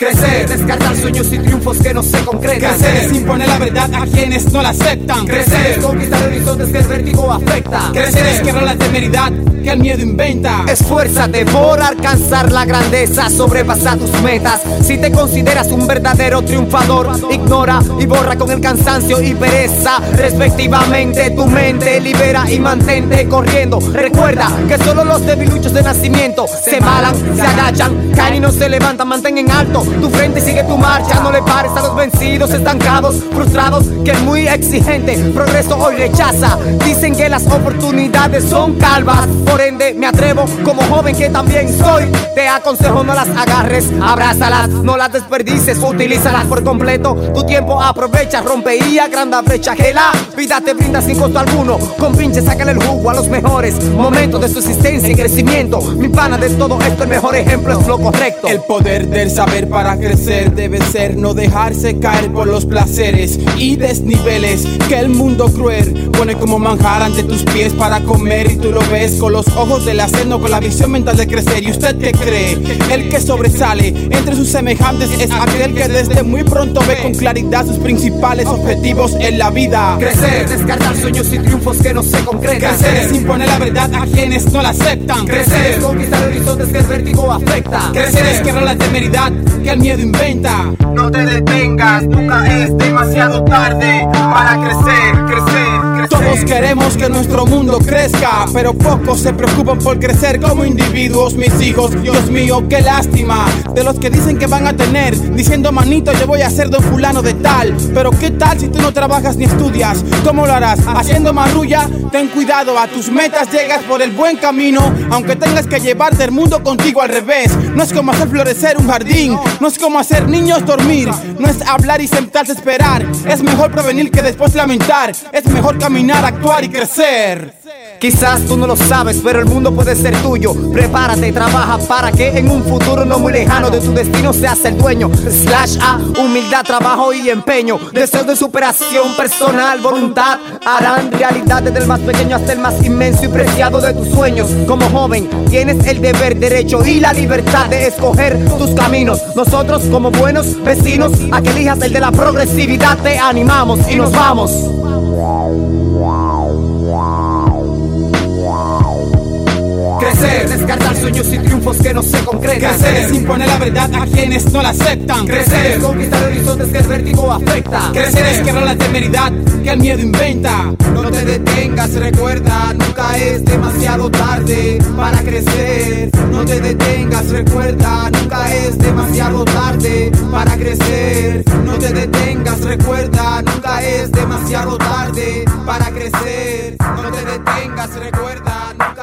Crecer, descartar sueños y triunfos que no se concretan. Crecer es imponer la verdad a quienes no la aceptan. Crecer, conquistar horizontes que el vértigo afecta. Crecer es quebrar la temeridad que el miedo inventa. Esfuérzate por alcanzar la grandeza, sobrepasa tus metas. Si te consideras un verdadero triunfador, ignora y borra con el cansancio y pereza. Respectivamente, tu mente libera y mantente corriendo. Recuerda que solo los debiluchos de nacimiento se malan, se agachan, caen y no se levantan. Mantén en alto tu frente, sigue tu marcha. No le pares a los vencidos, estancados, frustrados, que es muy exigente. Progreso hoy rechaza. Dicen que las oportunidades son calvas. Por ende, me atrevo como joven que también soy. Te aconsejo no las agarres, abrázalas, no las desperdices, utilízalas por completo. Tu tiempo aprovecha, rompe y brecha que la vida te brinda sin costo alguno. Con pinche, sácale el jugo a los mejores momentos de su existencia y crecimiento. Mi pana de todo esto, el mejor ejemplo es lo correcto. El poder del saber para crecer debe ser no dejarse caer por los placeres y desniveles que el mundo cruel pone como manjar ante tus pies para comer y tú lo ves con los ojos del aceno con la visión mental de crecer. Y usted que cree el que sobresale entre sus semejantes es aquel que desde muy pronto ve con claridad sus principales objetivos en la vida. Crecer descartar sueños y triunfos que no se concretan. Crecer es imponer la verdad a quienes no la aceptan. crecer conquistar horizontes que el vértigo afecta. crecer es quebrar la temeridad que el miedo inventa. No te detengas, nunca es demasiado tarde para crecer, crecer. Queremos que nuestro mundo crezca, pero pocos se preocupan por crecer como individuos, mis hijos. Dios mío, qué lástima de los que dicen que van a tener, diciendo manito, yo voy a ser don fulano de tal. Pero qué tal si tú no trabajas ni estudias, ¿cómo lo harás? Haciendo marrulla, ten cuidado, a tus metas llegas por el buen camino, aunque tengas que llevarte el mundo contigo al revés. No es como hacer florecer un jardín, no es como hacer niños dormir, no es hablar y sentarse a esperar. Es mejor prevenir que después lamentar, es mejor caminar, actuar y crecer. Quizás tú no lo sabes, pero el mundo puede ser tuyo. Prepárate, trabaja para que en un futuro no muy lejano de tu destino seas el dueño. Slash A, humildad, trabajo y empeño. Deseos de superación personal, voluntad harán realidad desde el más pequeño hasta el más inmenso y preciado de tus sueños. Como joven, tienes el deber, derecho y la libertad de escoger tus caminos. Nosotros, como buenos vecinos, a que elijas el de la progresividad, te animamos y nos vamos. Crecer, descartar sueños y triunfos que no se concretan. Crecer es imponer la verdad a quienes no la aceptan. Crecer, conquistar horizontes que el vértigo afecta. Crecer es quebrar la temeridad que el miedo inventa. No te detengas, recuerda, nunca es demasiado tarde para crecer. No te detengas, recuerda, nunca es demasiado tarde para crecer. No te detengas, recuerda, nunca es demasiado tarde para crecer. No te detengas, recuerda, nunca